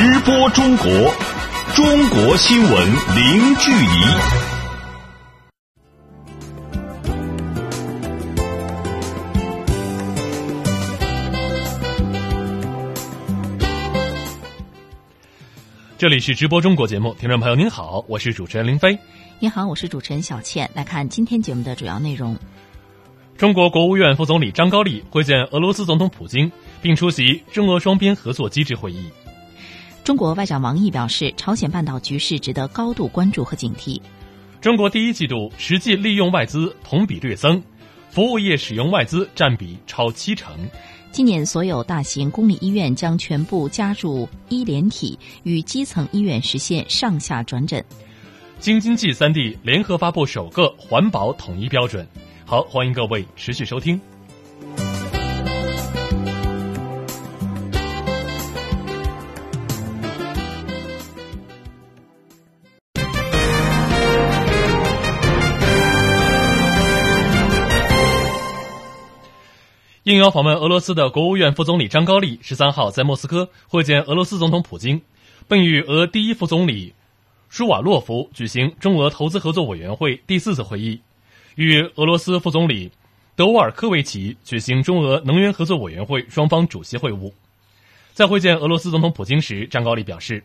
直播中国，中国新闻零距离。这里是直播中国节目，听众朋友您好，我是主持人林飞。您好，我是主持人小倩。来看今天节目的主要内容。中国国务院副总理张高丽会见俄罗斯总统普京，并出席中俄双边合作机制会议。中国外长王毅表示，朝鲜半岛局势值得高度关注和警惕。中国第一季度实际利用外资同比略增，服务业使用外资占比超七成。今年所有大型公立医院将全部加入医联体，与基层医院实现上下转诊。京津冀三地联合发布首个环保统一标准。好，欢迎各位持续收听。应邀访问俄罗斯的国务院副总理张高丽十三号在莫斯科会见俄罗斯总统普京，并与俄第一副总理舒瓦洛夫举行中俄投资合作委员会第四次会议。与俄罗斯副总理德沃尔科维奇举行中俄能源合作委员会双方主席会晤，在会见俄罗斯总统普京时，张高丽表示，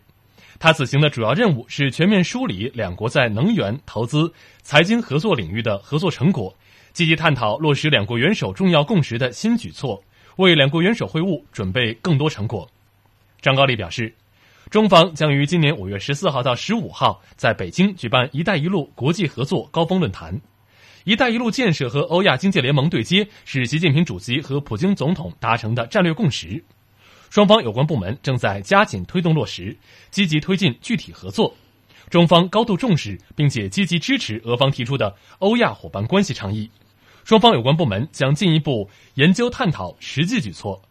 他此行的主要任务是全面梳理两国在能源、投资、财经合作领域的合作成果，积极探讨落实两国元首重要共识的新举措，为两国元首会晤准备更多成果。张高丽表示，中方将于今年五月十四号到十五号在北京举办“一带一路”国际合作高峰论坛。“一带一路”建设和欧亚经济联盟对接是习近平主席和普京总统达成的战略共识，双方有关部门正在加紧推动落实，积极推进具体合作。中方高度重视并且积极支持俄方提出的欧亚伙伴关系倡议，双方有关部门将进一步研究探讨实际举措。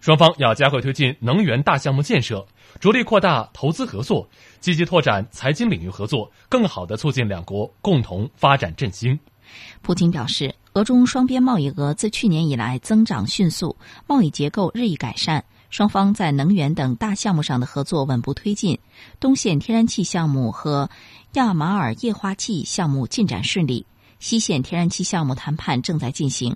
双方要加快推进能源大项目建设，着力扩大投资合作，积极拓展财经领域合作，更好地促进两国共同发展振兴。普京表示，俄中双边贸易额自去年以来增长迅速，贸易结构日益改善，双方在能源等大项目上的合作稳步推进。东线天然气项目和亚马尔液化气项目进展顺利，西线天然气项目谈判正在进行。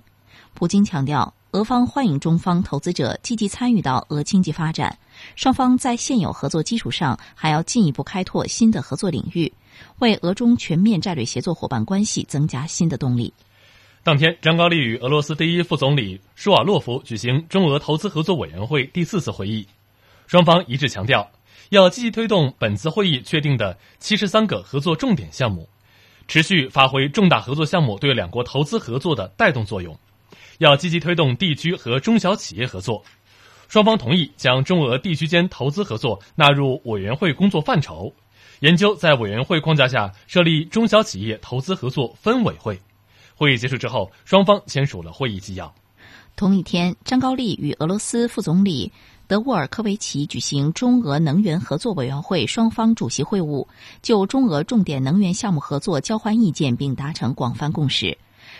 普京强调，俄方欢迎中方投资者积极参与到俄经济发展，双方在现有合作基础上还要进一步开拓新的合作领域。为俄中全面战略协作伙伴关系增加新的动力。当天，张高丽与俄罗斯第一副总理舒瓦洛夫举行中俄投资合作委员会第四次会议，双方一致强调，要积极推动本次会议确定的七十三个合作重点项目，持续发挥重大合作项目对两国投资合作的带动作用。要积极推动地区和中小企业合作。双方同意将中俄地区间投资合作纳入委员会工作范畴。研究在委员会框架下设立中小企业投资合作分委会。会议结束之后，双方签署了会议纪要。同一天，张高丽与俄罗斯副总理德沃尔科维奇举行中俄能源合作委员会双方主席会晤，就中俄重点能源项目合作交换意见，并达成广泛共识。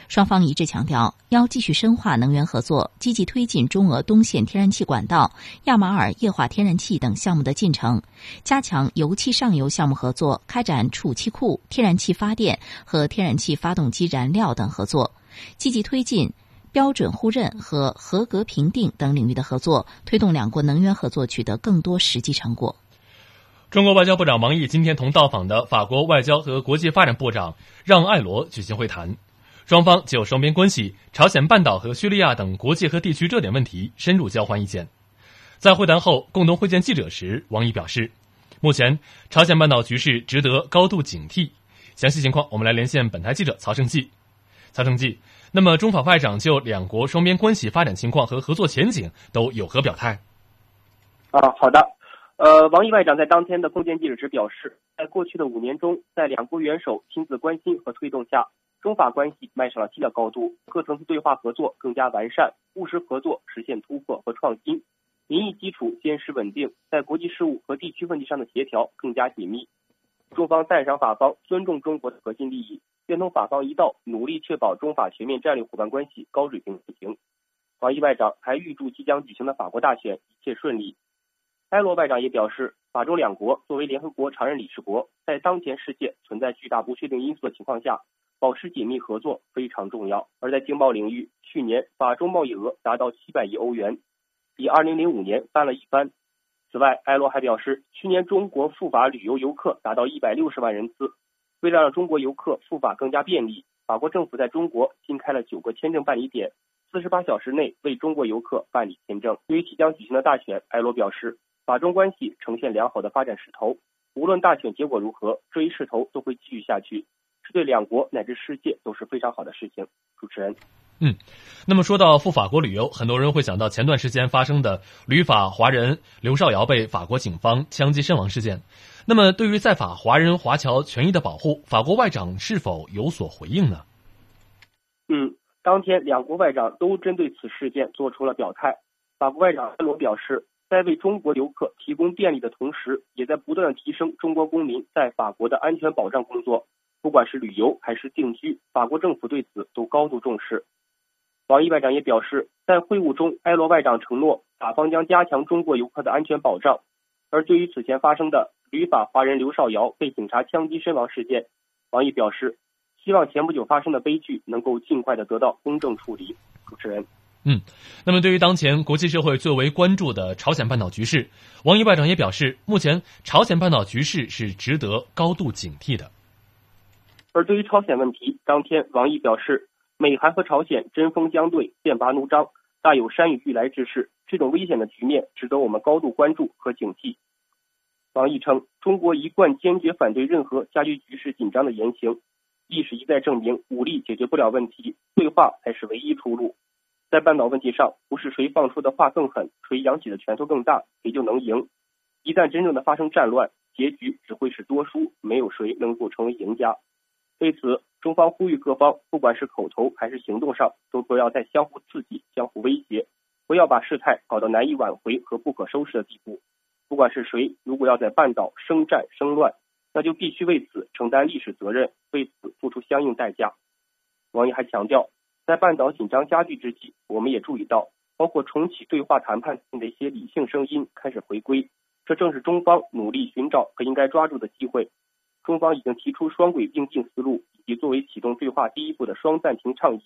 双方一致强调，要继续深化能源合作，积极推进中俄东线天然气管道、亚马尔液化天然气等项目的进程，加强油气上游项目合作，开展储气库、天然气发电和天然气发动机燃料等合作，积极推进标准互认和合格评定等领域的合作，推动两国能源合作取得更多实际成果。中国外交部长王毅今天同到访的法国外交和国际发展部长让·艾罗举行会谈。双方就双边关系、朝鲜半岛和叙利亚等国际和地区热点问题深入交换意见。在会谈后共同会见记者时，王毅表示，目前朝鲜半岛局势值得高度警惕。详细情况，我们来连线本台记者曹胜记。曹胜记，那么中法外长就两国双边关系发展情况和合作前景都有何表态？啊，好的。呃，王毅外长在当天的共见记者时表示，在过去的五年中，在两国元首亲自关心和推动下。中法关系迈上了新的高度，各层次对话合作更加完善，务实合作实现突破和创新，民意基础坚实稳定，在国际事务和地区问题上的协调更加紧密。中方赞赏法方尊重中国的核心利益，愿同法方一道努力确保中法全面战略伙伴关系高水平运行。王毅外长还预祝即将举行的法国大选一切顺利。埃罗外长也表示，法中两国作为联合国常任理事国，在当前世界存在巨大不确定因素的情况下，保持紧密合作非常重要。而在经贸领域，去年法中贸易额达到七百亿欧元，比二零零五年翻了一番。此外，埃罗还表示，去年中国赴法旅游游客达到一百六十万人次。为了让中国游客赴法更加便利，法国政府在中国新开了九个签证办理点，四十八小时内为中国游客办理签证。对于即将举行的大选，埃罗表示，法中关系呈现良好的发展势头，无论大选结果如何，这一势头都会继续下去，这对两国乃至世界都是非常好的事情。主持人。嗯，那么说到赴法国旅游，很多人会想到前段时间发生的旅法华人刘少尧被法国警方枪击身亡事件。那么，对于在法华人华侨权益的保护，法国外长是否有所回应呢？嗯，当天两国外长都针对此事件做出了表态。法国外长埃罗表示，在为中国游客提供便利的同时，也在不断提升中国公民在法国的安全保障工作。不管是旅游还是定居，法国政府对此都高度重视。王毅外长也表示，在会晤中，埃罗外长承诺，法方将加强中国游客的安全保障。而对于此前发生的旅法华人刘少尧被警察枪击身亡事件，王毅表示，希望前不久发生的悲剧能够尽快的得到公正处理。主持人，嗯，那么对于当前国际社会最为关注的朝鲜半岛局势，王毅外长也表示，目前朝鲜半岛局势是值得高度警惕的。而对于朝鲜问题，当天王毅表示。美韩和朝鲜针锋相对、剑拔弩张，大有山雨欲来之势。这种危险的局面值得我们高度关注和警惕。王毅称，中国一贯坚决反对任何加剧局势紧张的言行。历史一再证明，武力解决不了问题，对话才是唯一出路。在半岛问题上，不是谁放出的话更狠，谁扬起的拳头更大，谁就能赢。一旦真正的发生战乱，结局只会是多输，没有谁能够成为赢家。对此，中方呼吁各方，不管是口头还是行动上，都不要再相互刺激、相互威胁，不要把事态搞到难以挽回和不可收拾的地步。不管是谁，如果要在半岛生战生乱，那就必须为此承担历史责任，为此付出相应代价。王毅还强调，在半岛紧张加剧之际，我们也注意到，包括重启对话谈判的一些理性声音开始回归，这正是中方努力寻找和应该抓住的机会。中方已经提出双轨并进思路，以及作为启动对话第一步的双暂停倡议。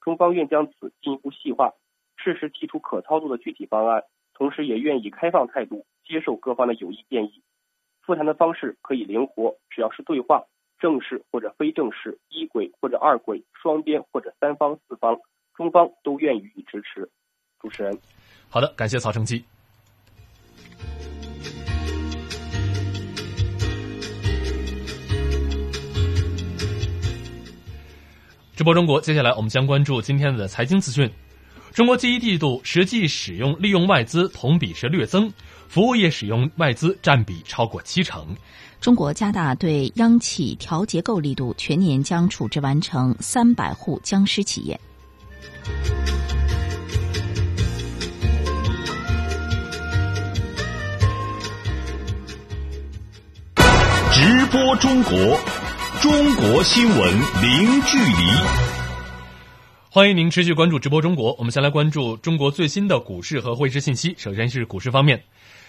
中方愿将此进一步细化，适时提出可操作的具体方案，同时也愿以开放态度接受各方的有益建议。复谈的方式可以灵活，只要是对话，正式或者非正式，一轨或者二轨，双边或者三方、四方，中方都愿予以支持。主持人，好的，感谢曹成基。直播中国，接下来我们将关注今天的财经资讯。中国第一季度实际使用利用外资同比是略增，服务业使用外资占比超过七成。中国加大对央企调结构力度，全年将处置完成三百户僵尸企业。直播中国。中国新闻零距离，欢迎您持续关注直播中国。我们先来关注中国最新的股市和汇市信息。首先是股市方面，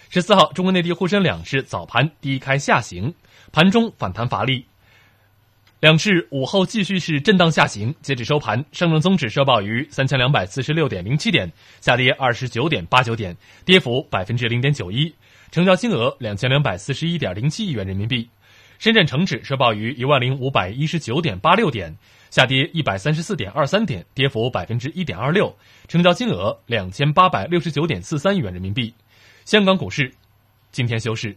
十四号，中国内地沪深两市早盘低开下行，盘中反弹乏力，两市午后继续是震荡下行。截止收盘，上证综指收报于三千两百四十六点零七点，下跌二十九点八九点，跌幅百分之零点九一，成交金额两千两百四十一点零七亿元人民币。深圳成指收报于一万零五百一十九点八六点，下跌一百三十四点二三点，跌幅百分之一点二六，成交金额两千八百六十九点四三亿元人民币。香港股市今天休市，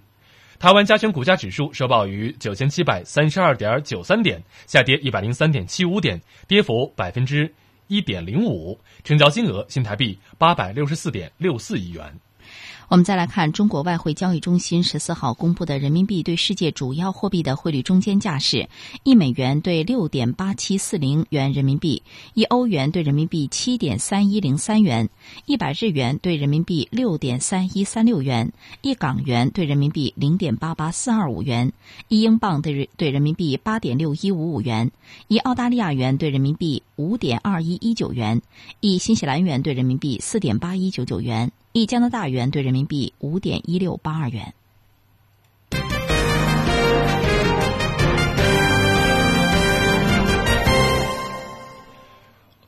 台湾加权股价指数收报于九千七百三十二点九三点，下跌一百零三点七五点，跌幅百分之一点零五，成交金额新台币八百六十四点六四亿元。我们再来看中国外汇交易中心十四号公布的人民币对世界主要货币的汇率中间价是：一美元兑六点八七四零元人民币，一欧元兑人民币七点三一零三元，一百日元兑人民币六点三一三六元，一港元兑人民币零点八八四二五元，一英镑兑兑人民币八点六一五五元，一澳大利亚元兑人民币五点二一一九元，一新西兰元兑人民币四点八一九九元。一加拿大元兑人民币五点一六八二元。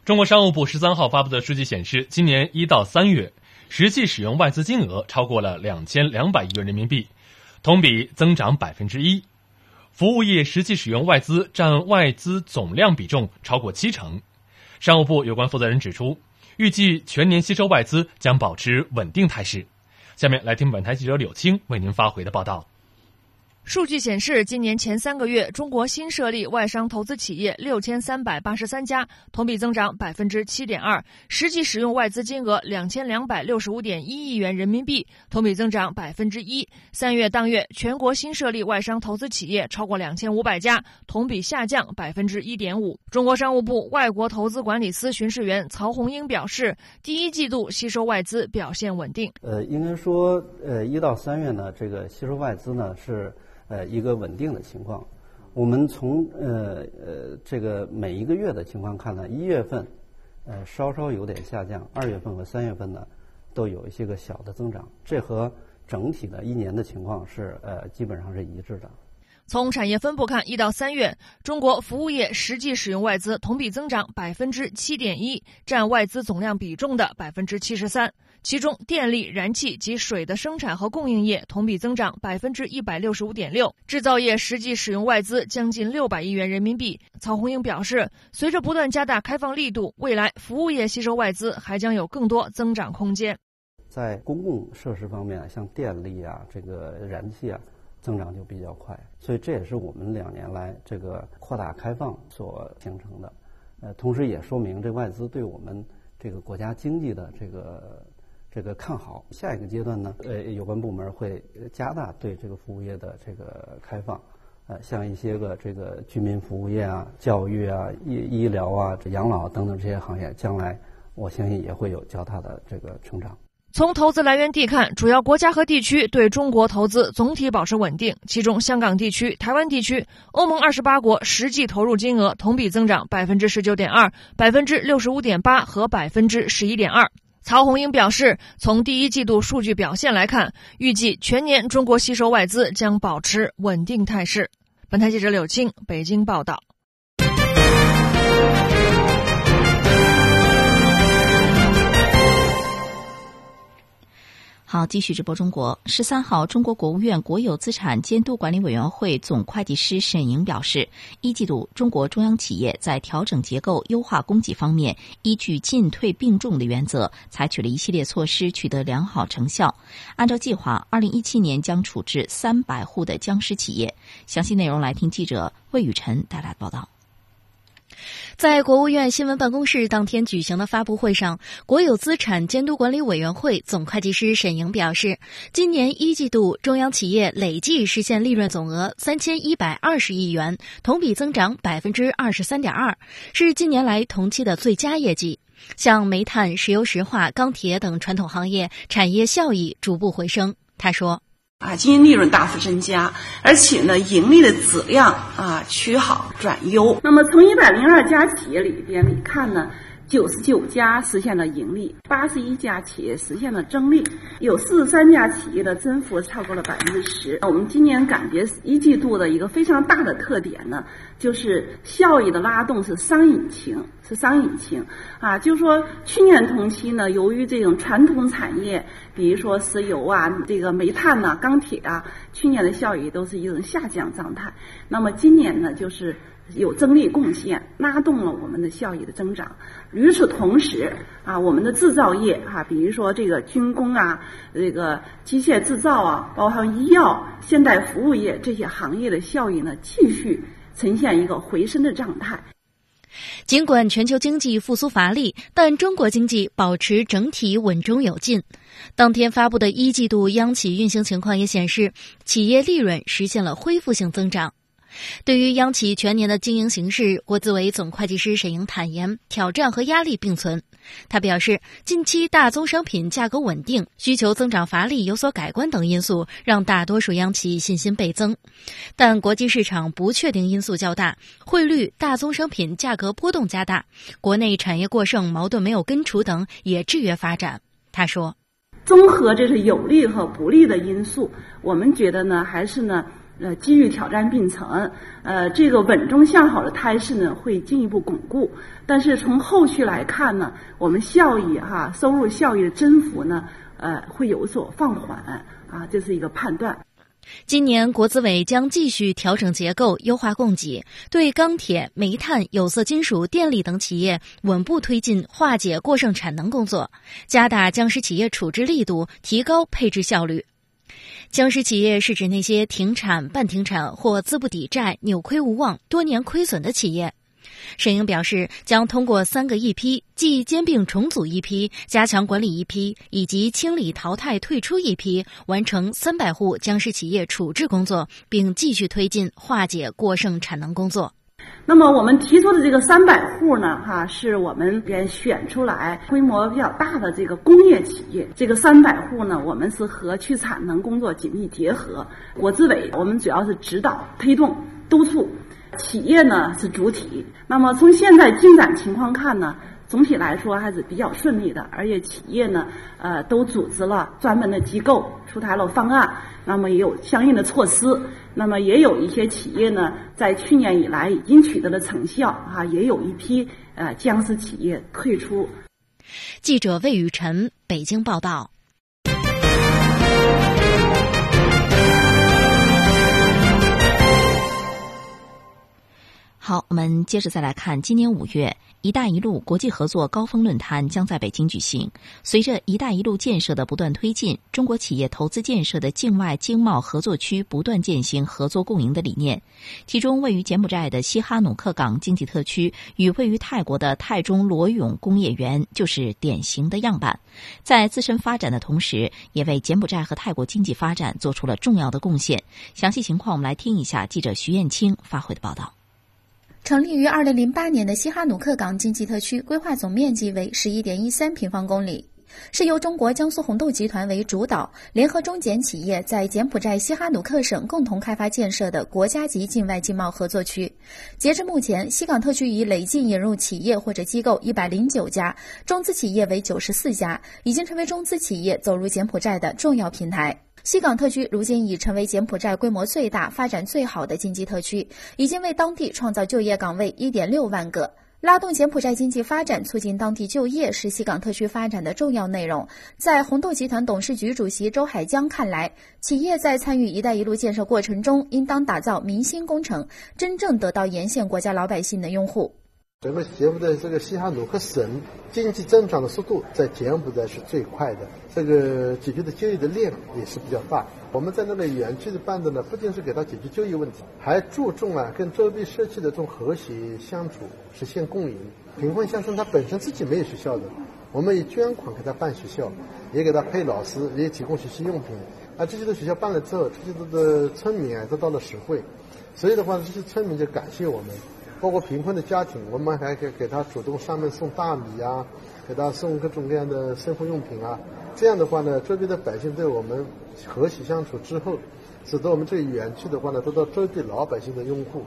中国商务部十三号发布的数据显示今年一到三月实际使用外资金额超过了两千两百亿元人民币同比增长百分之一。服务业实际使用外资占外资总量比重超过七成。商务部有关负责人指出预计全年吸收外资将保持稳定态势。下面来听本台记者柳青为您发回的报道。数据显示，今年前三个月，中国新设立外商投资企业六千三百八十三家，同比增长百分之七点二，实际使用外资金额两千两百六十五点一亿元人民币，同比增长百分之一。三月当月，全国新设立外商投资企业超过两千五百家，同比下降百分之一点五。中国商务部外国投资管理司巡视员曹红英表示，第一季度吸收外资表现稳定。呃，应该说，呃，一到三月呢，这个吸收外资呢是。呃，一个稳定的情况。我们从呃呃这个每一个月的情况看呢，一月份呃稍稍有点下降，二月份和三月份呢都有一些个小的增长，这和整体的一年的情况是呃基本上是一致的。从产业分布看，一到三月，中国服务业实际使用外资同比增长百分之七点一，占外资总量比重的百分之七十三。其中，电力、燃气及水的生产和供应业同比增长百分之一百六十五点六，制造业实际使用外资将近六百亿元人民币。曹红英表示，随着不断加大开放力度，未来服务业吸收外资还将有更多增长空间。在公共设施方面，像电力啊，这个燃气啊。增长就比较快，所以这也是我们两年来这个扩大开放所形成的。呃，同时也说明这外资对我们这个国家经济的这个这个看好。下一个阶段呢，呃，有关部门会加大对这个服务业的这个开放。呃，像一些个这个居民服务业啊、教育啊、医医疗啊、这养老等等这些行业，将来我相信也会有较大的这个成长。从投资来源地看，主要国家和地区对中国投资总体保持稳定。其中，香港地区、台湾地区、欧盟二十八国实际投入金额同比增长百分之十九点二、百分之六十五点八和百分之十一点二。曹红英表示，从第一季度数据表现来看，预计全年中国吸收外资将保持稳定态势。本台记者柳青北京报道。好，继续直播中国。十三号，中国国务院国有资产监督管理委员会总会计师沈莹表示，一季度中国中央企业在调整结构、优化供给方面，依据进退并重的原则，采取了一系列措施，取得良好成效。按照计划，二零一七年将处置三百户的僵尸企业。详细内容来听记者魏雨辰带来的报道。在国务院新闻办公室当天举行的发布会上，国有资产监督管理委员会总会计师沈莹表示，今年一季度中央企业累计实现利润总额三千一百二十亿元，同比增长百分之二十三点二，是近年来同期的最佳业绩。像煤炭、石油石化、钢铁等传统行业产业效益逐步回升。他说。啊，经营利润大幅增加，而且呢，盈利的质量啊趋好转优。那么从一百零二家企业里边里看呢？九十九家实现了盈利，八十一家企业实现了增利，有四十三家企业的增幅超过了百分之十。我们今年感觉一季度的一个非常大的特点呢，就是效益的拉动是商引擎，是商引擎啊，就是说去年同期呢，由于这种传统产业，比如说石油啊、这个煤炭呐、钢铁啊，去年的效益都是一种下降状态。那么今年呢，就是。有增利贡献，拉动了我们的效益的增长。与此同时，啊，我们的制造业啊，比如说这个军工啊，这个机械制造啊，包括医药、现代服务业这些行业的效益呢，继续呈现一个回升的状态。尽管全球经济复苏乏力，但中国经济保持整体稳中有进。当天发布的一季度央企运行情况也显示，企业利润实现了恢复性增长。对于央企全年的经营形势，国资委总会计师沈莹坦言，挑战和压力并存。他表示，近期大宗商品价格稳定、需求增长乏力有所改观等因素，让大多数央企信心倍增。但国际市场不确定因素较大，汇率、大宗商品价格波动加大，国内产业过剩、矛盾没有根除等也制约发展。他说：“综合这是有利和不利的因素，我们觉得呢，还是呢。”呃，机遇挑战并存，呃，这个稳中向好的态势呢会进一步巩固。但是从后续来看呢，我们效益哈收入效益的增幅呢，呃，会有所放缓啊，这是一个判断。今年国资委将继续调整结构，优化供给，对钢铁、煤炭、有色金属、电力等企业稳步推进化解过剩产能工作，加大僵尸企业处置力度，提高配置效率。僵尸企业是指那些停产、半停产或资不抵债、扭亏无望、多年亏损的企业。沈英表示，将通过三个一批，即兼并重组一批、加强管理一批以及清理淘汰退出一批，完成三百户僵尸企业处置工作，并继续推进化解过剩产能工作。那么我们提出的这个三百户呢，哈，是我们边选出来规模比较大的这个工业企业。这个三百户呢，我们是和去产能工作紧密结合。国资委我们主要是指导、推动、督促。企业呢是主体，那么从现在进展情况看呢，总体来说还是比较顺利的，而且企业呢，呃，都组织了专门的机构，出台了方案，那么也有相应的措施，那么也有一些企业呢，在去年以来已经取得了成效，啊，也有一批呃僵尸企业退出。记者魏雨辰北京报道。好，我们接着再来看，今年五月，“一带一路”国际合作高峰论坛将在北京举行。随着“一带一路”建设的不断推进，中国企业投资建设的境外经贸合作区不断践行合作共赢的理念。其中，位于柬埔寨的西哈努克港经济特区与位于泰国的泰中罗永工业园就是典型的样板，在自身发展的同时，也为柬埔寨和泰国经济发展做出了重要的贡献。详细情况，我们来听一下记者徐艳青发回的报道。成立于二零零八年的西哈努克港经济特区，规划总面积为十一点一三平方公里，是由中国江苏红豆集团为主导，联合中柬企业在柬埔寨西哈努克省共同开发建设的国家级境外经贸合作区。截至目前，西港特区已累计引入企业或者机构一百零九家，中资企业为九十四家，已经成为中资企业走入柬埔寨的重要平台。西港特区如今已成为柬埔寨规模最大、发展最好的经济特区，已经为当地创造就业岗位一点六万个。拉动柬埔寨经济发展、促进当地就业是西港特区发展的重要内容。在红豆集团董事局主席周海江看来，企业在参与“一带一路”建设过程中，应当打造民心工程，真正得到沿线国家老百姓的拥护。整个柬埔寨这个西哈努克省经济增长的速度在柬埔寨是最快的，这个解决的就业的量也是比较大。我们在那个园区的办的呢，不仅是给他解决就业问题，还注重啊跟周边社区的这种和谐相处，实现共赢。贫困乡村他本身自己没有学校的，我们以捐款给他办学校，也给他配老师，也提供学习用品。啊，这些的学校办了之后，这些的村民啊得到了实惠，所以的话，这些村民就感谢我们。包括贫困的家庭，我们还可以给他主动上门送大米啊，给他送各种各样的生活用品啊。这样的话呢，周边的百姓对我们和谐相处之后，使得我们这个园区的话呢，得到周边老百姓的拥护。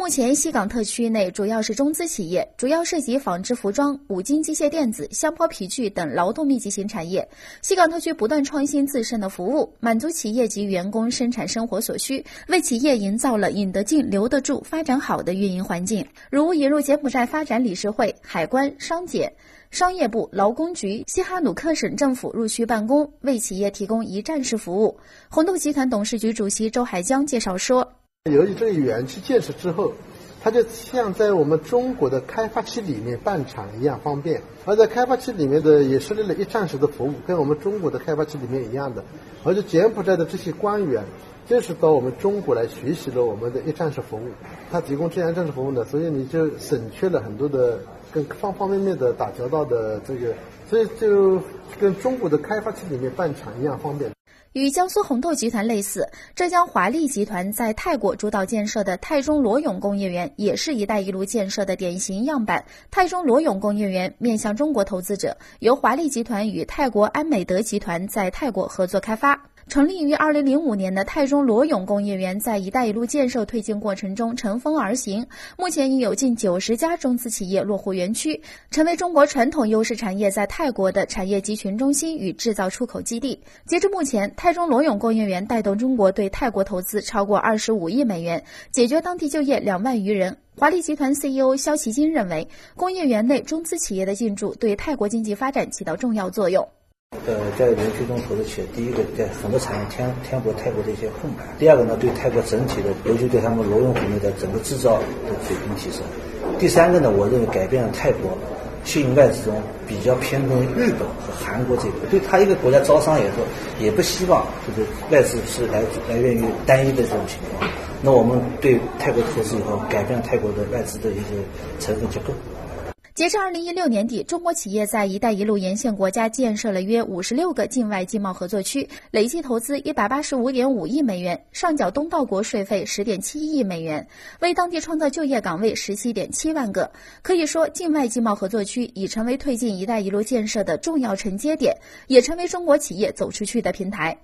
目前，西港特区内主要是中资企业，主要涉及纺织服装、五金机械电子、香坡皮具等劳动密集型产业。西港特区不断创新自身的服务，满足企业及员工生产生活所需，为企业营造了引得进、留得住、发展好的运营环境。如引入柬埔寨发展理事会、海关、商检、商业部、劳工局、西哈努克省政府入区办公，为企业提供一站式服务。红豆集团董事局主席周海江介绍说。由于这个园区建设之后，它就像在我们中国的开发区里面办厂一样方便。而在开发区里面的也设立了一站式的服务，跟我们中国的开发区里面一样的。而且柬埔寨的这些官员就是到我们中国来学习了我们的一站式服务，他提供这样一站式服务呢，所以你就省去了很多的跟方方面面的打交道的这个，所以就跟中国的开发区里面办厂一样方便。与江苏红豆集团类似，浙江华丽集团在泰国主导建设的泰中罗永工业园也是一带一路建设的典型样板。泰中罗永工业园面向中国投资者，由华丽集团与泰国安美德集团在泰国合作开发。成立于二零零五年的泰中罗永工业园，在“一带一路”建设推进过程中乘风而行。目前已有近九十家中资企业落户园区，成为中国传统优势产业在泰国的产业集群中心与制造出口基地。截至目前，泰中罗永工业园带动中国对泰国投资超过二十五亿美元，解决当地就业两万余人。华丽集团 CEO 肖其金认为，工业园内中资企业的进驻对泰国经济发展起到重要作用。呃，在园区中投资企业，第一个在很多产业填填补泰国的一些空白；第二个呢，对泰国整体的，尤其对他们罗永湖内的整个制造的水平提升；第三个呢，我认为改变了泰国吸引外资中比较偏重于日本和韩国这个。对他一个国家招商也说，也不希望就是外资是来来源于单一的这种情况。那我们对泰国投资以后，改变了泰国的外资的一些成分结构。截至二零一六年底，中国企业在“一带一路”沿线国家建设了约五十六个境外经贸合作区，累计投资一百八十五点五亿美元，上缴东道国税费十点七亿美元，为当地创造就业岗位十七点七万个。可以说，境外经贸合作区已成为推进“一带一路”建设的重要承接点，也成为中国企业走出去的平台。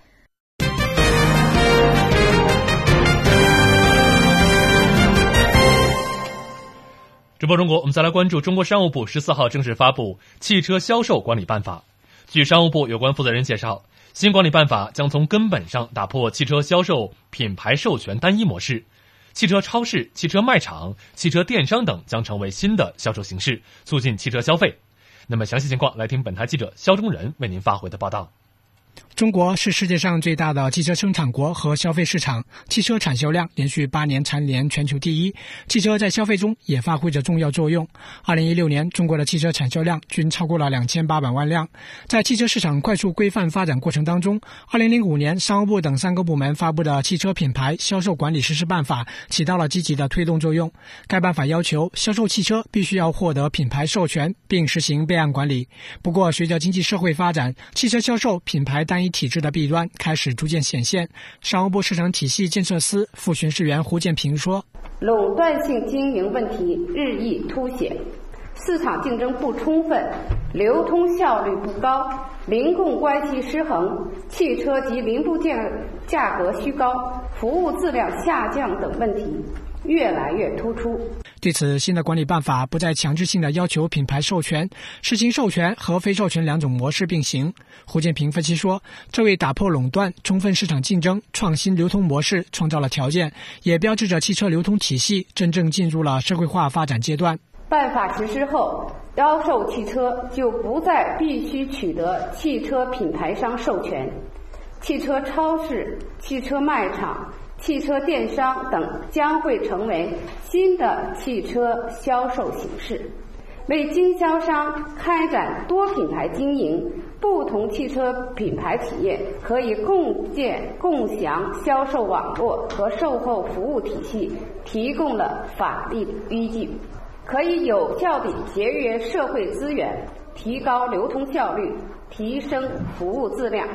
直播中国，我们再来关注中国商务部十四号正式发布《汽车销售管理办法》。据商务部有关负责人介绍，新管理办法将从根本上打破汽车销售品牌授权单一模式，汽车超市、汽车卖场、汽车电商等将成为新的销售形式，促进汽车消费。那么详细情况，来听本台记者肖忠仁为您发回的报道。中国是世界上最大的汽车生产国和消费市场，汽车产销量连续八年蝉联全球第一。汽车在消费中也发挥着重要作用。二零一六年，中国的汽车产销量均超过了两千八百万辆。在汽车市场快速规范发展过程当中，二零零五年，商务部等三个部门发布的《汽车品牌销售管理实施办法》起到了积极的推动作用。该办法要求，销售汽车必须要获得品牌授权，并实行备案管理。不过，随着经济社会发展，汽车销售品牌单一体制的弊端开始逐渐显现。商务部市场体系建设司副巡视员胡建平说：“垄断性经营问题日益凸显，市场竞争不充分，流通效率不高，零供关系失衡，汽车及零部件价格虚高，服务质量下降等问题越来越突出。”对此，新的管理办法不再强制性的要求品牌授权，实行授权和非授权两种模式并行。胡建平分析说，这为打破垄断、充分市场竞争、创新流通模式创造了条件，也标志着汽车流通体系真正进入了社会化发展阶段。办法实施后，销售汽车就不再必须取得汽车品牌商授权，汽车超市、汽车卖场。汽车电商等将会成为新的汽车销售形式，为经销商开展多品牌经营、不同汽车品牌企业可以共建共享销售网络和售后服务体系提供了法律依据，可以有效地节约社会资源，提高流通效率，提升服务质量。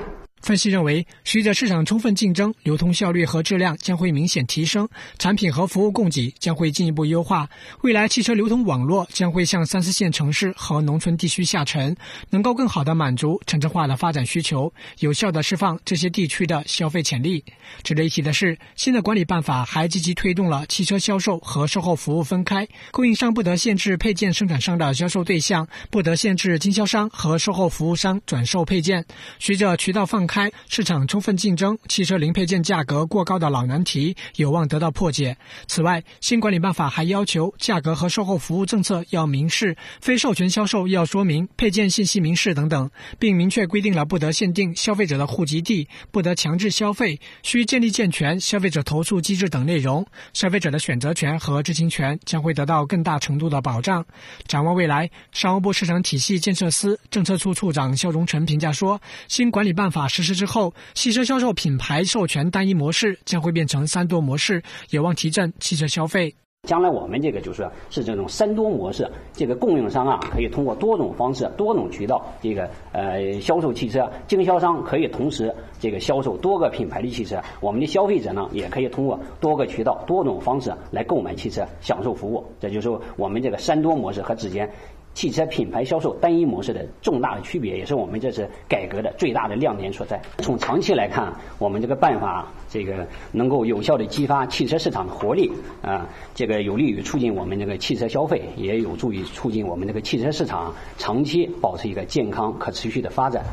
分析认为，随着市场充分竞争，流通效率和质量将会明显提升，产品和服务供给将会进一步优化。未来汽车流通网络将会向三四线城市和农村地区下沉，能够更好地满足城镇化的发展需求，有效地释放这些地区的消费潜力。值得一提的是，新的管理办法还积极推动了汽车销售和售后服务分开，供应商不得限制配件生产商的销售对象，不得限制经销商和售后服务商转售配件。随着渠道放，开开市场充分竞争，汽车零配件价格过高的老难题有望得到破解。此外，新管理办法还要求价格和售后服务政策要明示，非授权销售要说明配件信息明示等等，并明确规定了不得限定消费者的户籍地，不得强制消费，需建立健全消费者投诉机制等内容。消费者的选择权和知情权将会得到更大程度的保障。展望未来，商务部市场体系建设司政策处处长肖荣成评价说：“新管理办法是。”实施之后，汽车销售品牌授权单一模式将会变成三多模式，有望提振汽车消费。将来我们这个就是是这种三多模式，这个供应商啊可以通过多种方式、多种渠道，这个呃销售汽车；经销商可以同时这个销售多个品牌的汽车；我们的消费者呢也可以通过多个渠道、多种方式来购买汽车，享受服务。这就是我们这个三多模式和之间汽车品牌销售单一模式的重大的区别，也是我们这次改革的最大的亮点所在。从长期来看，我们这个办法，这个能够有效的激发汽车市场的活力啊，这个有利于促进我们这个汽车消费，也有助于促进我们这个汽车市场长期保持一个健康可持续的发展。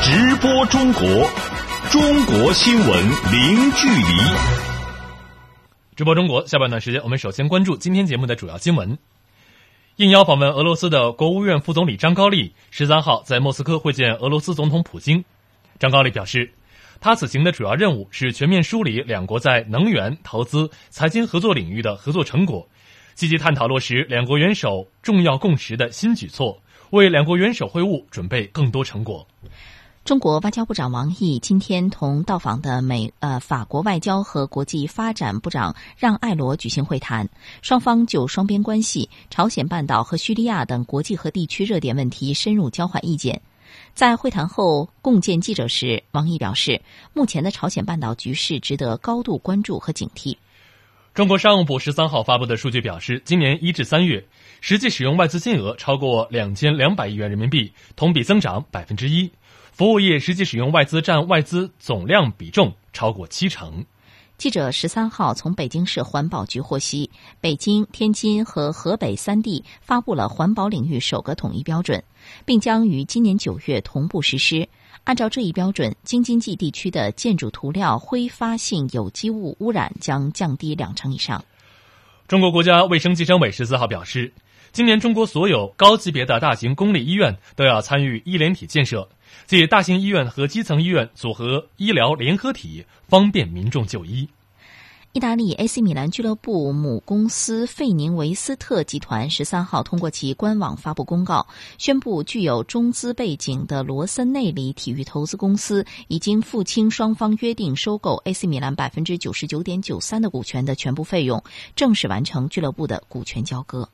直播中国，中国新闻零距离。直播中国下半段时间，我们首先关注今天节目的主要新闻。应邀访问俄罗斯的国务院副总理张高丽十三号在莫斯科会见俄罗斯总统普京。张高丽表示，他此行的主要任务是全面梳理两国在能源、投资、财经合作领域的合作成果，积极探讨落实两国元首重要共识的新举措，为两国元首会晤准备更多成果。中国外交部长王毅今天同到访的美呃法国外交和国际发展部长让·艾罗举行会谈，双方就双边关系、朝鲜半岛和叙利亚等国际和地区热点问题深入交换意见。在会谈后共见记者时，王毅表示，目前的朝鲜半岛局势值得高度关注和警惕。中国商务部十三号发布的数据表示，今年一至三月，实际使用外资金额超过两千两百亿元人民币，同比增长百分之一。服务业实际使用外资占外资总量比重超过七成。记者十三号从北京市环保局获悉，北京、天津和河北三地发布了环保领域首个统一标准，并将于今年九月同步实施。按照这一标准，京津冀地区的建筑涂料挥发性有机物污染将降低两成以上。中国国家卫生计生委十四号表示，今年中国所有高级别的大型公立医院都要参与医联体建设。即大型医院和基层医院组合医疗联合体，方便民众就医。意大利 AC 米兰俱乐部母公司费宁维斯特集团十三号通过其官网发布公告，宣布具有中资背景的罗森内里体育投资公司已经付清双方约定收购 AC 米兰百分之九十九点九三的股权的全部费用，正式完成俱乐部的股权交割。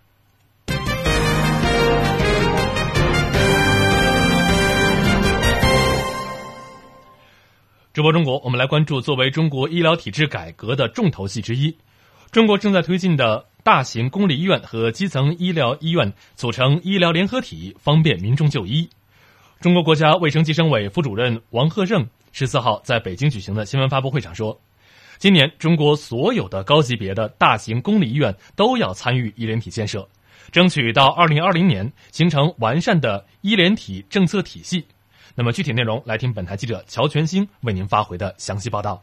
直播中国，我们来关注作为中国医疗体制改革的重头戏之一，中国正在推进的大型公立医院和基层医疗医院组成医疗联合体，方便民众就医。中国国家卫生计生委副主任王贺胜十四号在北京举行的新闻发布会上说，今年中国所有的高级别的大型公立医院都要参与医联体建设，争取到二零二零年形成完善的医联体政策体系。那么具体内容，来听本台记者乔全兴为您发回的详细报道。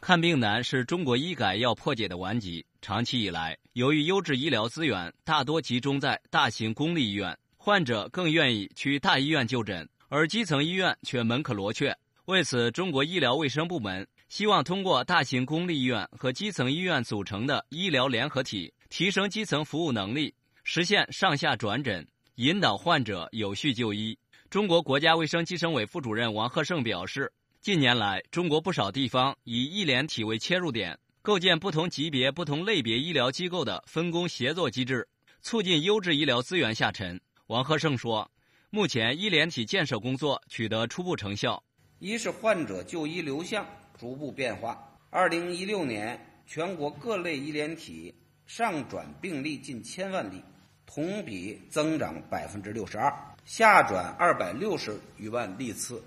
看病难是中国医改要破解的顽疾。长期以来，由于优质医疗资源大多集中在大型公立医院，患者更愿意去大医院就诊，而基层医院却门可罗雀。为此，中国医疗卫生部门希望通过大型公立医院和基层医院组成的医疗联合体，提升基层服务能力，实现上下转诊，引导患者有序就医。中国国家卫生计生委副主任王贺胜表示，近年来，中国不少地方以医联体为切入点，构建不同级别、不同类别医疗机构的分工协作机制，促进优质医疗资源下沉。王贺胜说，目前医联体建设工作取得初步成效。一是患者就医流向逐步变化。二零一六年，全国各类医联体上转病例近千万例，同比增长百分之六十二。下转二百六十余万例次，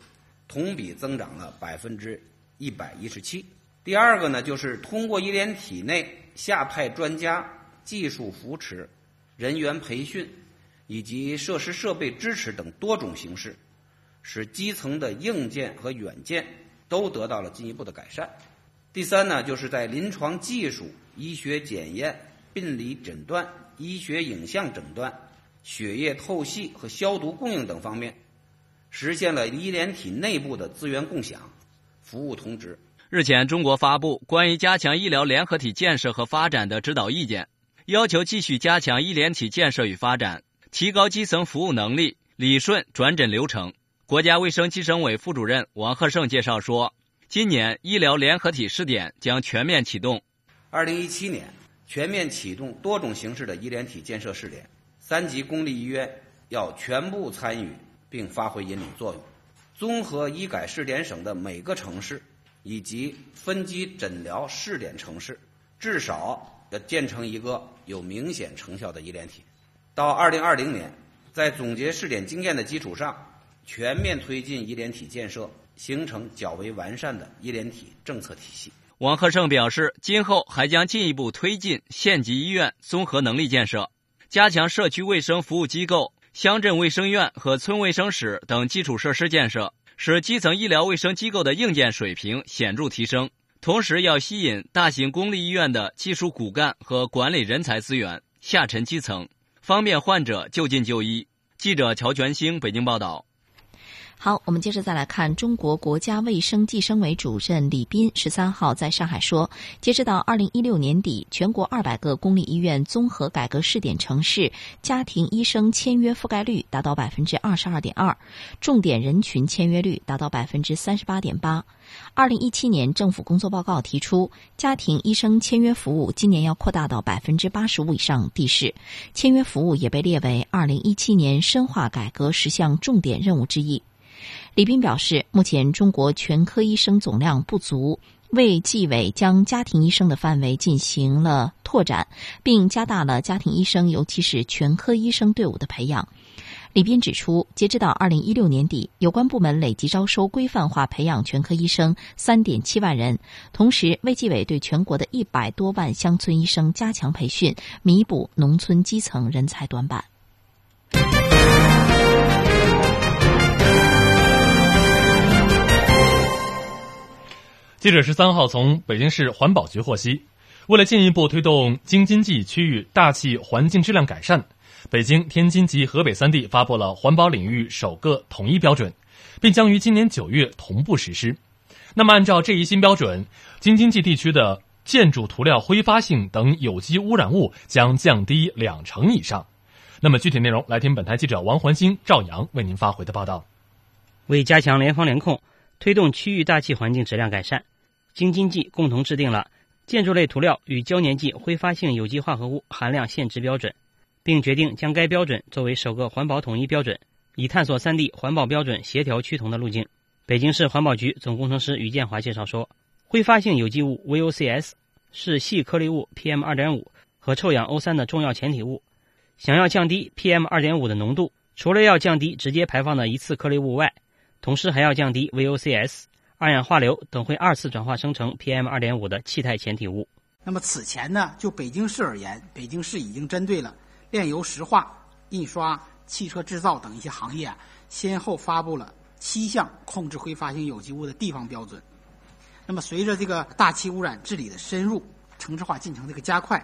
同比增长了百分之一百一十七。第二个呢，就是通过医联体内下派专家、技术扶持、人员培训以及设施设备支持等多种形式，使基层的硬件和软件都得到了进一步的改善。第三呢，就是在临床技术、医学检验、病理诊断、医学影像诊断。血液透析和消毒供应等方面，实现了医联体内部的资源共享、服务同质。日前，中国发布关于加强医疗联合体建设和发展的指导意见，要求继续加强医联体建设与发展，提高基层服务能力，理顺转诊流程。国家卫生计生委副主任王贺胜介绍说，今年医疗联合体试点将全面启动。二零一七年全面启动多种形式的医联体建设试点。三级公立医院要全部参与并发挥引领作用，综合医改试点省的每个城市以及分级诊疗试点城市，至少要建成一个有明显成效的医联体。到二零二零年，在总结试点经验的基础上，全面推进医联体建设，形成较为完善的医联体政策体系。王贺胜表示，今后还将进一步推进县级医院综合能力建设，加强社区卫生服务机构、乡镇卫生院和村卫生室等基础设施建设，使基层医疗卫生机构的硬件水平显著提升。同时，要吸引大型公立医院的技术骨干和管理人才资源下沉基层，方便患者就近就医。记者乔全兴北京报道。好，我们接着再来看中国国家卫生计生委主任李斌十三号在上海说，截止到二零一六年底，全国二百个公立医院综合改革试点城市家庭医生签约覆盖率达到百分之二十二点二，重点人群签约率达到百分之三十八点八。二零一七年政府工作报告提出，家庭医生签约服务今年要扩大到百分之八十五以上地市，签约服务也被列为二零一七年深化改革十项重点任务之一。李斌表示，目前中国全科医生总量不足，卫计委将家庭医生的范围进行了拓展，并加大了家庭医生，尤其是全科医生队伍的培养。李斌指出，截止到二零一六年底，有关部门累计招收规范化培养全科医生三点七万人，同时卫计委对全国的一百多万乡村医生加强培训，弥补农村基层人才短板。记者十三号从北京市环保局获悉，为了进一步推动京津冀区域大气环境质量改善，北京、天津及河北三地发布了环保领域首个统一标准，并将于今年九月同步实施。那么，按照这一新标准，京津冀地区的建筑涂料挥发性等有机污染物将降低两成以上。那么，具体内容来听本台记者王环星、赵阳为您发回的报道。为加强联防联控，推动区域大气环境质量改善。京津冀共同制定了建筑类涂料与胶粘剂挥发性有机化合物含量限值标准，并决定将该标准作为首个环保统一标准，以探索三地环保标准协调趋同的路径。北京市环保局总工程师于建华介绍说，挥发性有机物 VOCs 是细颗粒物 PM2.5 和臭氧 O3 的重要前体物。想要降低 PM2.5 的浓度，除了要降低直接排放的一次颗粒物外，同时还要降低 VOCs。二氧化硫等会二次转化生成 PM 二点五的气态前体物。那么此前呢，就北京市而言，北京市已经针对了炼油石化、印刷、汽车制造等一些行业，先后发布了七项控制挥发性有机物的地方标准。那么随着这个大气污染治理的深入，城市化进程这个加快，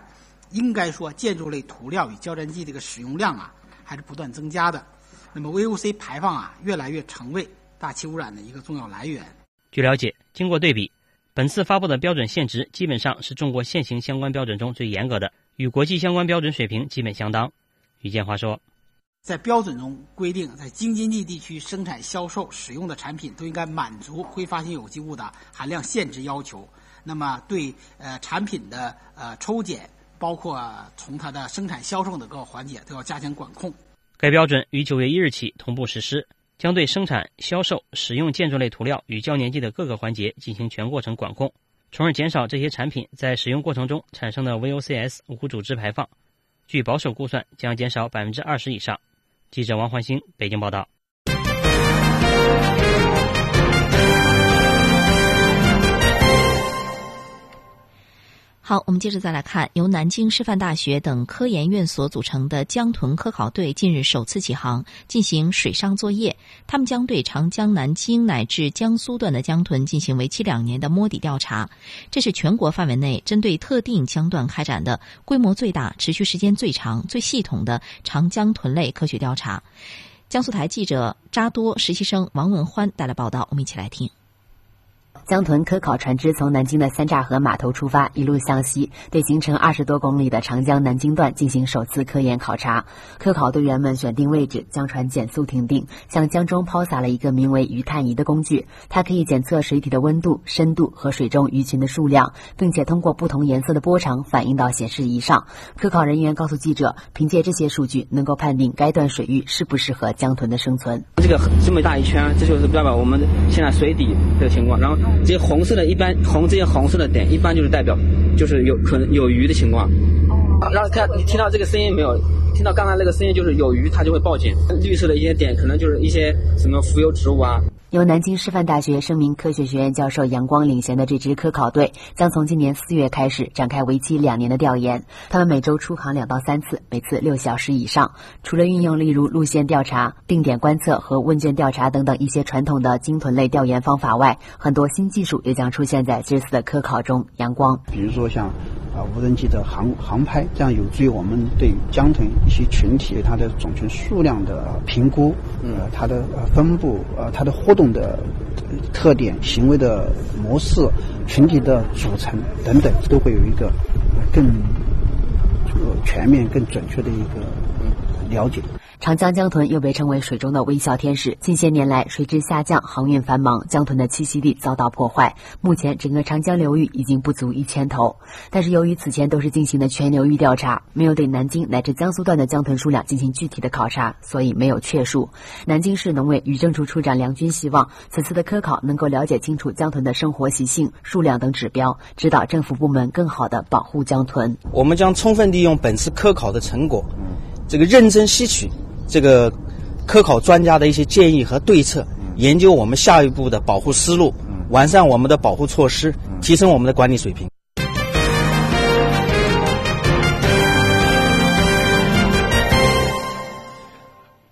应该说建筑类涂料与胶粘剂这个使用量啊，还是不断增加的。那么 VOC 排放啊，越来越成为大气污染的一个重要来源。据了解，经过对比，本次发布的标准限值基本上是中国现行相关标准中最严格的，与国际相关标准水平基本相当。于建华说，在标准中规定，在京津冀地区生产、销售、使用的产品都应该满足挥发性有机物的含量限值要求。那么，对呃产品的呃抽检，包括从它的生产、销售的各个环节，都要加强管控。该标准于九月一日起同步实施。将对生产、销售、使用建筑类涂料与胶粘剂的各个环节进行全过程管控，从而减少这些产品在使用过程中产生的 VOCs 无组织排放。据保守估算，将减少百分之二十以上。记者王焕星北京报道。好，我们接着再来看，由南京师范大学等科研院所组成的江豚科考队近日首次起航，进行水上作业。他们将对长江南京乃至江苏段的江豚进行为期两年的摸底调查。这是全国范围内针对特定江段开展的规模最大、持续时间最长、最系统的长江豚类科学调查。江苏台记者扎多实习生王文欢带来报道，我们一起来听。江豚科考船只从南京的三岔河码头出发，一路向西，对行程二十多公里的长江南京段进行首次科研考察。科考队员们选定位置，将船减速停定，向江中抛洒了一个名为鱼探仪的工具，它可以检测水体的温度、深度和水中鱼群的数量，并且通过不同颜色的波长反映到显示仪上。科考人员告诉记者，凭借这些数据，能够判定该段水域适不适合江豚的生存。这个这么大一圈，这就是代表我们现在水底的情况，然后。这些红色的，一般红这些红色的点，一般就是代表就是有可能有鱼的情况。然后看你听到这个声音没有？听到刚才那个声音就是有鱼，它就会报警。绿色的一些点，可能就是一些什么浮游植物啊。由南京师范大学生命科学学院教授杨光领衔的这支科考队，将从今年四月开始展开为期两年的调研。他们每周出航两到三次，每次六小时以上。除了运用例如路线调查、定点观测和问卷调查等等一些传统的鲸豚类调研方法外，很多新技术也将出现在这次的科考中。杨光，比如说像啊无人机的航航拍，这样有助于我们对江豚一些群体它的种群数量的评估，呃，它的分布，呃，它的活动。的特点、行为的模式、群体的组成等等，都会有一个更全面、更准确的一个了解。长江江豚又被称为水中的微笑天使。近些年来，水质下降，航运繁忙，江豚的栖息地遭到破坏。目前，整个长江流域已经不足一千头。但是，由于此前都是进行的全流域调查，没有对南京乃至江苏段的江豚数量进行具体的考察，所以没有确数。南京市农委渔政处处长梁军希望，此次的科考能够了解清楚江豚的生活习性、数量等指标，指导政府部门更好地保护江豚。我们将充分利用本次科考的成果，这个认真吸取。这个科考专家的一些建议和对策，研究我们下一步的保护思路，完善我们的保护措施，提升我们的管理水平。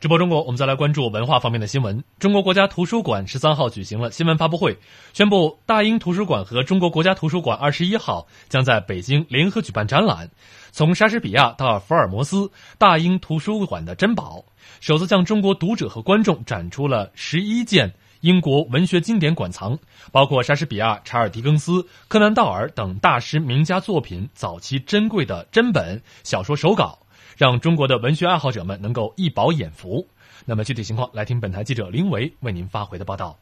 直播中国，我们再来关注文化方面的新闻。中国国家图书馆十三号举行了新闻发布会，宣布大英图书馆和中国国家图书馆二十一号将在北京联合举办展览，从莎士比亚到福尔摩斯，大英图书馆的珍宝，首次向中国读者和观众展出了十一件英国文学经典馆藏，包括莎士比亚、查尔·狄更斯、柯南·道尔等大师名家作品早期珍贵的珍本小说手稿。让中国的文学爱好者们能够一饱眼福。那么具体情况，来听本台记者林维为您发回的报道。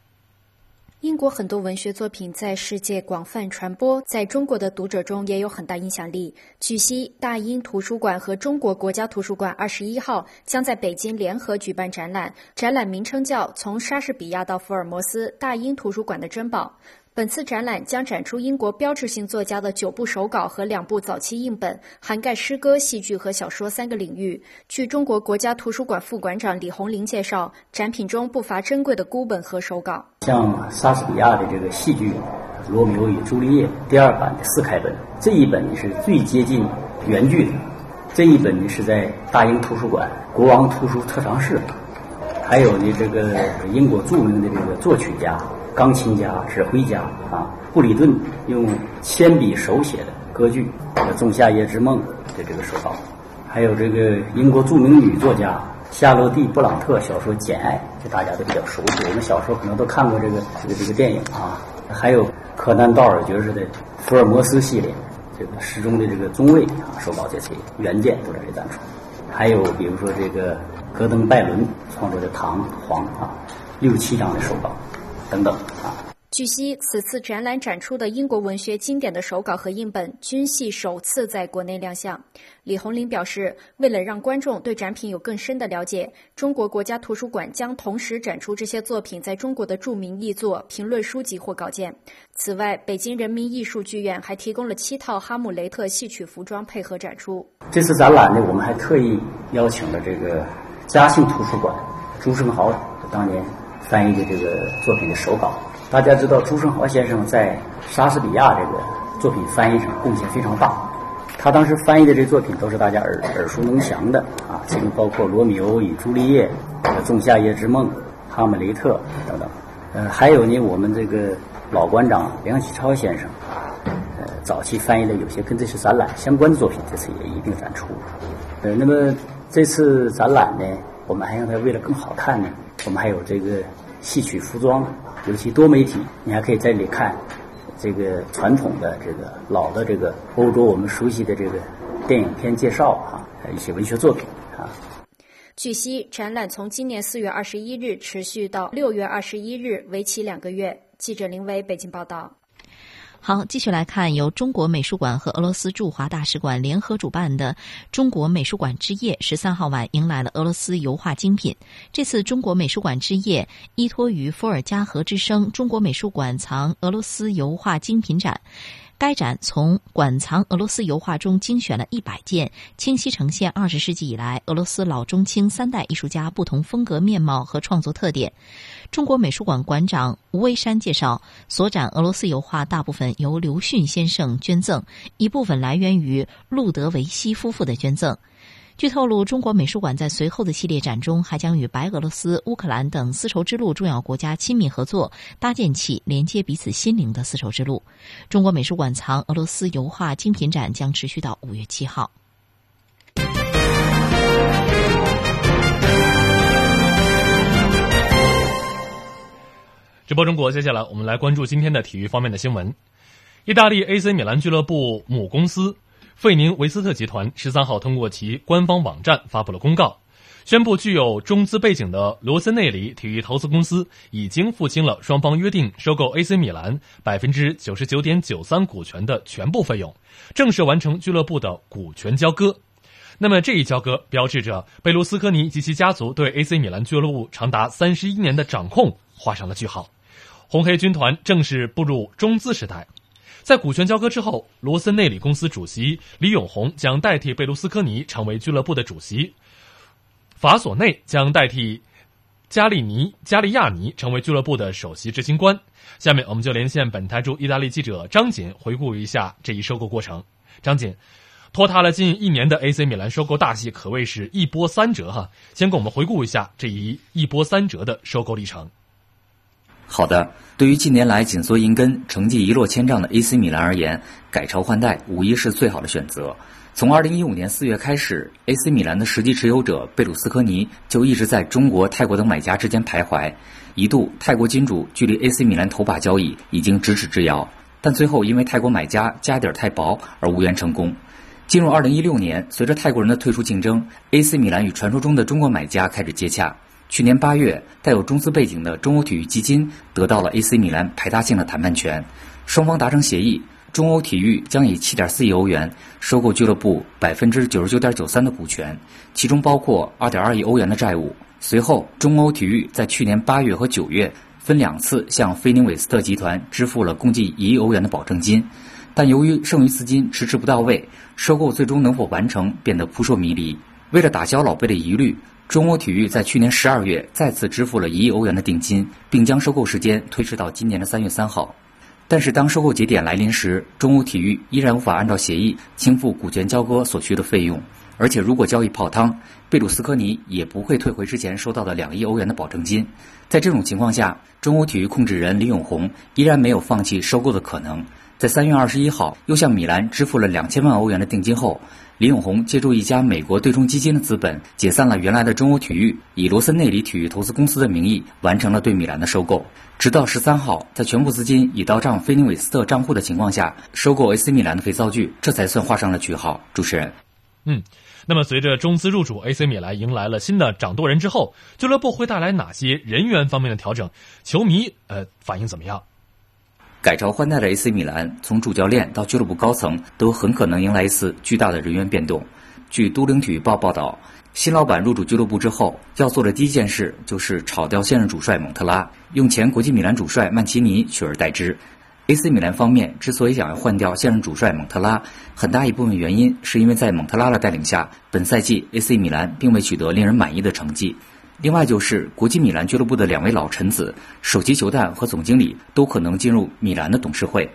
英国很多文学作品在世界广泛传播，在中国的读者中也有很大影响力。据悉，大英图书馆和中国国家图书馆二十一号将在北京联合举办展览，展览名称叫《从莎士比亚到福尔摩斯：大英图书馆的珍宝》。本次展览将展出英国标志性作家的九部手稿和两部早期印本，涵盖诗歌、戏剧和小说三个领域。据中国国家图书馆副馆长李红林介绍，展品中不乏珍贵的孤本和手稿，像莎士比亚的这个戏剧《罗密欧与朱丽叶》第二版的四开本，这一本是最接近原剧的，这一本呢是在大英图书馆国王图书特长室，还有呢这个英国著名的这个作曲家。钢琴家、指挥家啊，布里顿用铅笔手写的歌剧《仲夏夜之梦》的这个手稿，还有这个英国著名女作家夏洛蒂·布朗特小说《简爱》，这大家都比较熟悉。我们小时候可能都看过这个这个这个电影啊。还有柯南·道尔爵士的《福尔摩斯》系列，这个诗中的这个中尉啊手稿这些原件都在这展出。还有比如说这个戈登·拜伦创作的《唐璜》啊，六七张的手稿。等等啊！据悉，此次展览展出的英国文学经典的手稿和印本均系首次在国内亮相。李红林表示，为了让观众对展品有更深的了解，中国国家图书馆将同时展出这些作品在中国的著名译作、评论书籍或稿件。此外，北京人民艺术剧院还提供了七套《哈姆雷特》戏曲服装配合展出。这次展览呢，我们还特意邀请了这个嘉兴图书馆朱生豪当年。翻译的这个作品的手稿，大家知道朱生豪先生在莎士比亚这个作品翻译上贡献非常大。他当时翻译的这作品都是大家耳耳熟能详的啊，其中包括《罗密欧与朱丽叶》《仲夏夜之梦》《哈姆雷特》等等。呃，还有呢，我们这个老馆长梁启超先生，呃，早期翻译的有些跟这次展览相关的作品，这次也一并展出。呃，那么这次展览呢，我们还让它为了更好看呢。我们还有这个戏曲服装，尤其多媒体，你还可以在这里看这个传统的这个老的这个欧洲我们熟悉的这个电影片介绍啊，一些文学作品啊。据悉，展览从今年四月二十一日持续到六月二十一日，为期两个月。记者林伟北京报道。好，继续来看由中国美术馆和俄罗斯驻华大使馆联合主办的中国美术馆之夜，十三号晚迎来了俄罗斯油画精品。这次中国美术馆之夜依托于伏尔加河之声中国美术馆藏俄罗斯油画精品展。该展从馆藏俄罗斯油画中精选了一百件，清晰呈现二十世纪以来俄罗斯老中青三代艺术家不同风格面貌和创作特点。中国美术馆馆长吴为山介绍，所展俄罗斯油画大部分由刘迅先生捐赠，一部分来源于路德维希夫妇的捐赠。据透露，中国美术馆在随后的系列展中，还将与白俄罗斯、乌克兰等丝绸之路重要国家亲密合作，搭建起连接彼此心灵的丝绸之路。中国美术馆藏俄罗斯油画精品展将持续到五月七号。直播中国，接下来我们来关注今天的体育方面的新闻。意大利 AC 米兰俱乐部母公司。费宁维斯特集团十三号通过其官方网站发布了公告，宣布具有中资背景的罗森内里体育投资公司已经付清了双方约定收购 AC 米兰百分之九十九点九三股权的全部费用，正式完成俱乐部的股权交割。那么这一交割标志着贝卢斯科尼及其家族对 AC 米兰俱乐部长达三十一年的掌控画上了句号，红黑军团正式步入中资时代。在股权交割之后，罗森内里公司主席李永红将代替贝卢斯科尼成为俱乐部的主席，法索内将代替加利尼加利亚尼成为俱乐部的首席执行官。下面我们就连线本台驻意大利记者张锦，回顾一下这一收购过程。张锦，拖沓了近一年的 AC 米兰收购大戏可谓是一波三折哈，先给我们回顾一下这一一波三折的收购历程。好的，对于近年来紧缩银根、成绩一落千丈的 AC 米兰而言，改朝换代无疑是最好的选择。从2015年4月开始，AC 米兰的实际持有者贝鲁斯科尼就一直在中国、泰国等买家之间徘徊，一度泰国金主距离 AC 米兰头把交椅已经咫尺之遥，但最后因为泰国买家家底太薄而无缘成功。进入2016年，随着泰国人的退出竞争，AC 米兰与传说中的中国买家开始接洽。去年八月，带有中资背景的中欧体育基金得到了 AC 米兰排他性的谈判权，双方达成协议，中欧体育将以七点四亿欧元收购俱乐部百分之九十九点九三的股权，其中包括二点二亿欧元的债务。随后，中欧体育在去年八月和九月分两次向菲宁韦斯特集团支付了共计一亿欧元的保证金，但由于剩余资金迟迟不到位，收购最终能否完成变得扑朔迷离。为了打消老贝的疑虑。中欧体育在去年十二月再次支付了一亿欧元的定金，并将收购时间推迟到今年的三月三号。但是，当收购节点来临时，中欧体育依然无法按照协议清付股权交割所需的费用。而且，如果交易泡汤，贝鲁斯科尼也不会退回之前收到的两亿欧元的保证金。在这种情况下，中欧体育控制人李永红依然没有放弃收购的可能。在三月二十一号，又向米兰支付了两千万欧元的定金后。李永红借助一家美国对冲基金的资本，解散了原来的中欧体育，以罗森内里体育投资公司的名义完成了对米兰的收购。直到十三号，在全部资金已到账菲尼韦斯特账户的情况下，收购 AC 米兰的肥皂剧，这才算画上了句号。主持人，嗯，那么随着中资入主 AC 米兰迎来了新的掌舵人之后，俱乐部会带来哪些人员方面的调整？球迷呃反应怎么样？改朝换代的 AC 米兰，从主教练到俱乐部高层，都很可能迎来一次巨大的人员变动。据都灵体育报报道，新老板入主俱乐部之后，要做的第一件事就是炒掉现任主帅蒙特拉，用前国际米兰主帅曼奇尼取而代之。AC 米兰方面之所以想要换掉现任主帅蒙特拉，很大一部分原因是因为在蒙特拉的带领下，本赛季 AC 米兰并未取得令人满意的成绩。另外就是国际米兰俱乐部的两位老臣子，首席球探和总经理都可能进入米兰的董事会。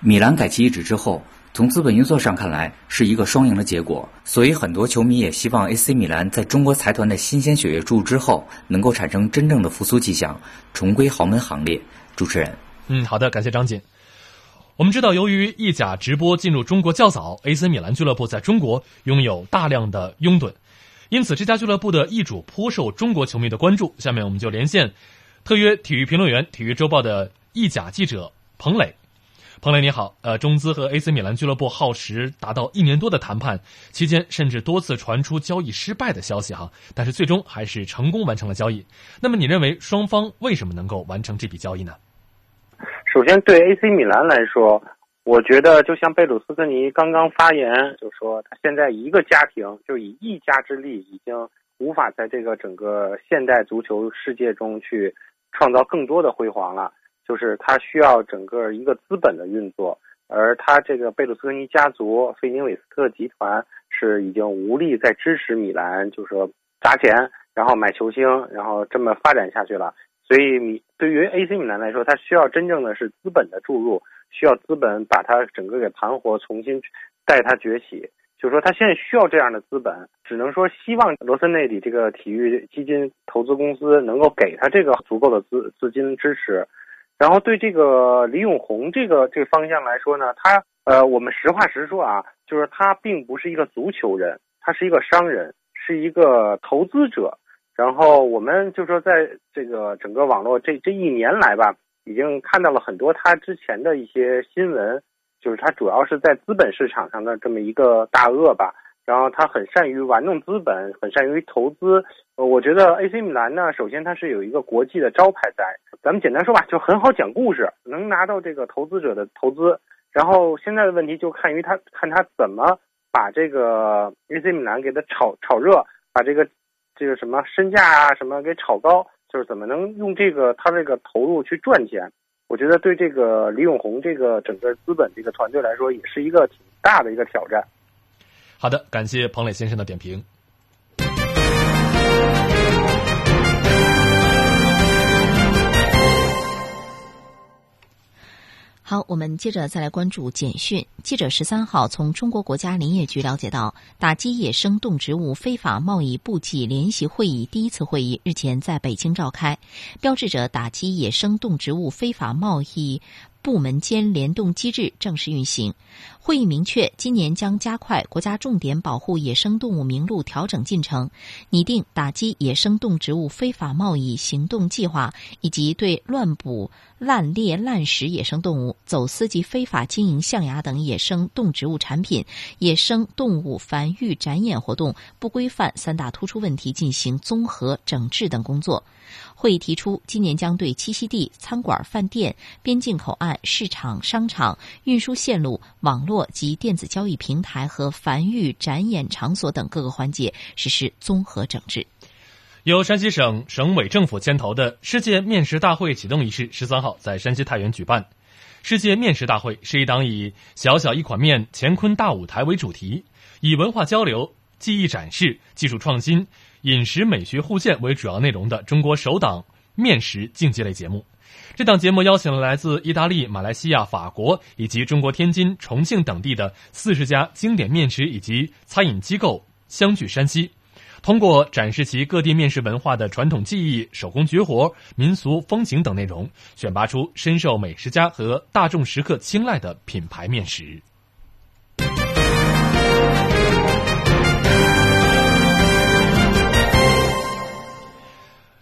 米兰改旗易帜之后，从资本运作上看来是一个双赢的结果，所以很多球迷也希望 AC 米兰在中国财团的新鲜血液注入之后，能够产生真正的复苏迹象，重归豪门行列。主持人，嗯，好的，感谢张锦。我们知道，由于意甲直播进入中国较早，AC 米兰俱乐部在中国拥有大量的拥趸。因此，这家俱乐部的易主颇受中国球迷的关注。下面我们就连线特约体育评论员、体育周报的意甲记者彭磊。彭磊，你好。呃，中资和 AC 米兰俱乐部耗时达到一年多的谈判，期间甚至多次传出交易失败的消息哈，但是最终还是成功完成了交易。那么，你认为双方为什么能够完成这笔交易呢？首先，对 AC 米兰来说，我觉得就像贝鲁斯科尼刚刚发言，就说他现在一个家庭就以一家之力，已经无法在这个整个现代足球世界中去创造更多的辉煌了。就是他需要整个一个资本的运作，而他这个贝鲁斯科尼家族、费宁韦斯特集团是已经无力再支持米兰，就是说砸钱，然后买球星，然后这么发展下去了。所以米对于 AC 米兰来说，他需要真正的是资本的注入。需要资本把它整个给盘活，重新带它崛起。就是说，他现在需要这样的资本，只能说希望罗森内里这个体育基金投资公司能够给他这个足够的资资金支持。然后对这个李永红这个这个方向来说呢，他呃，我们实话实说啊，就是他并不是一个足球人，他是一个商人，是一个投资者。然后我们就说，在这个整个网络这这一年来吧。已经看到了很多他之前的一些新闻，就是他主要是在资本市场上的这么一个大鳄吧。然后他很善于玩弄资本，很善于投资。呃，我觉得 AC 米兰呢，首先它是有一个国际的招牌在。咱们简单说吧，就很好讲故事，能拿到这个投资者的投资。然后现在的问题就看于他看他怎么把这个 AC 米兰给他炒炒热，把这个这个什么身价啊什么给炒高。就是怎么能用这个他这个投入去赚钱？我觉得对这个李永红这个整个资本这个团队来说，也是一个挺大的一个挑战。好的，感谢彭磊先生的点评。好，我们接着再来关注简讯。记者十三号从中国国家林业局了解到，打击野生动植物非法贸易部际联席会议第一次会议日前在北京召开，标志着打击野生动植物非法贸易。部门间联动机制正式运行。会议明确，今年将加快国家重点保护野生动物名录调整进程，拟定打击野生动植物非法贸易行动计划，以及对乱捕、滥猎、滥食野生动物、走私及非法经营象牙等野生动植物产品、野生动物繁育展演活动不规范三大突出问题进行综合整治等工作。会议提出，今年将对栖息地、餐馆、饭店、边境口岸、市场、商场、运输线路、网络及电子交易平台和繁育展演场所等各个环节实施综合整治。由山西省省委政府牵头的世界面食大会启动仪式十三号在山西太原举办。世界面食大会是一档以“小小一款面，乾坤大舞台”为主题，以文化交流、技艺展示、技术创新。饮食美学互鉴为主要内容的中国首档面食竞技类节目，这档节目邀请了来自意大利、马来西亚、法国以及中国天津、重庆等地的四十家经典面食以及餐饮机构相聚山西，通过展示其各地面食文化的传统技艺、手工绝活、民俗风情等内容，选拔出深受美食家和大众食客青睐的品牌面食。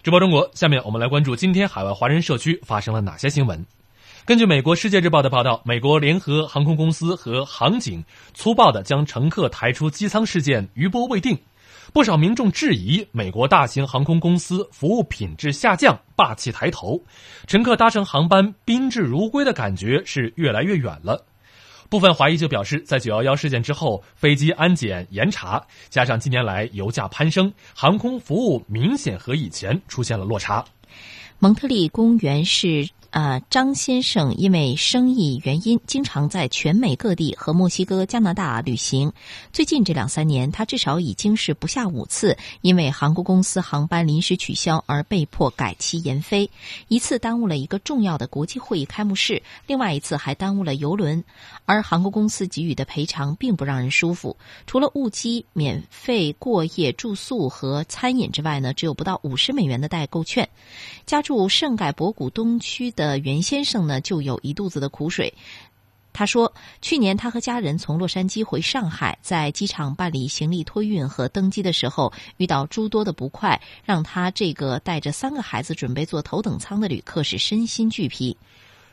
直播中国，下面我们来关注今天海外华人社区发生了哪些新闻。根据美国《世界日报》的报道，美国联合航空公司和航警粗暴地将乘客抬出机舱事件余波未定，不少民众质疑美国大型航空公司服务品质下降、霸气抬头，乘客搭乘航班宾至如归的感觉是越来越远了。部分华裔就表示，在九幺幺事件之后，飞机安检严查，加上近年来油价攀升，航空服务明显和以前出现了落差。蒙特利公园是。呃，张先生因为生意原因，经常在全美各地和墨西哥、加拿大旅行。最近这两三年，他至少已经是不下五次因为航空公司航班临时取消而被迫改期延飞。一次耽误了一个重要的国际会议开幕式，另外一次还耽误了游轮。而航空公司给予的赔偿并不让人舒服，除了误机、免费过夜住宿和餐饮之外呢，只有不到五十美元的代购券。家住圣盖博谷东区。的袁先生呢，就有一肚子的苦水。他说，去年他和家人从洛杉矶回上海，在机场办理行李托运和登机的时候，遇到诸多的不快，让他这个带着三个孩子准备坐头等舱的旅客是身心俱疲。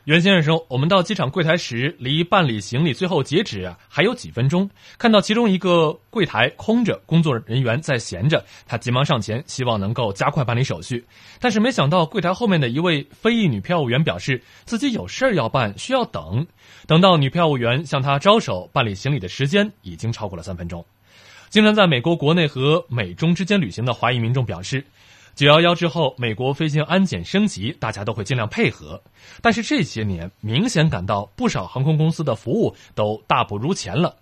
袁先生说：“我们到机场柜台时，离办理行李最后截止啊还有几分钟。看到其中一个柜台空着，工作人员在闲着，他急忙上前，希望能够加快办理手续。但是没想到，柜台后面的一位非裔女票务员表示自己有事儿要办，需要等。等到女票务员向他招手办理行李的时间，已经超过了三分钟。经常在美国国内和美中之间旅行的华裔民众表示。”九幺幺之后，美国飞行安检升级，大家都会尽量配合。但是这些年，明显感到不少航空公司的服务都大不如前了，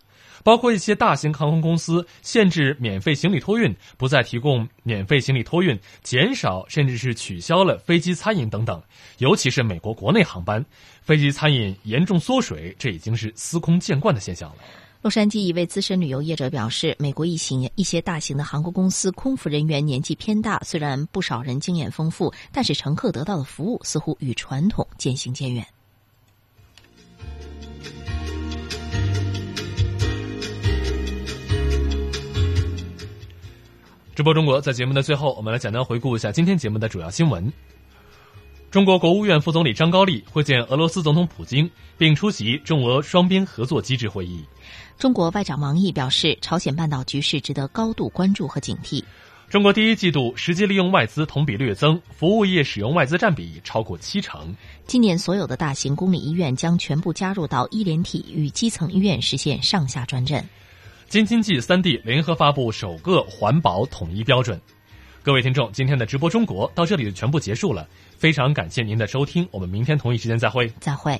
包括一些大型航空公司限制免费行李托运，不再提供免费行李托运，减少甚至是取消了飞机餐饮等等。尤其是美国国内航班，飞机餐饮严重缩水，这已经是司空见惯的现象了。洛杉矶一位资深旅游业者表示，美国一行一些大型的航空公司空服人员年纪偏大，虽然不少人经验丰富，但是乘客得到的服务似乎与传统渐行渐远。直播中国，在节目的最后，我们来简单回顾一下今天节目的主要新闻。中国国务院副总理张高丽会见俄罗斯总统普京，并出席中俄双边合作机制会议。中国外长王毅表示，朝鲜半岛局势值得高度关注和警惕。中国第一季度实际利用外资同比略增，服务业使用外资占比超过七成。今年所有的大型公立医院将全部加入到医联体，与基层医院实现上下专诊。京津冀三地联合发布首个环保统一标准。各位听众今天的直播中国到这里就全部结束了非常感谢您的收听我们明天同一时间再会。再会。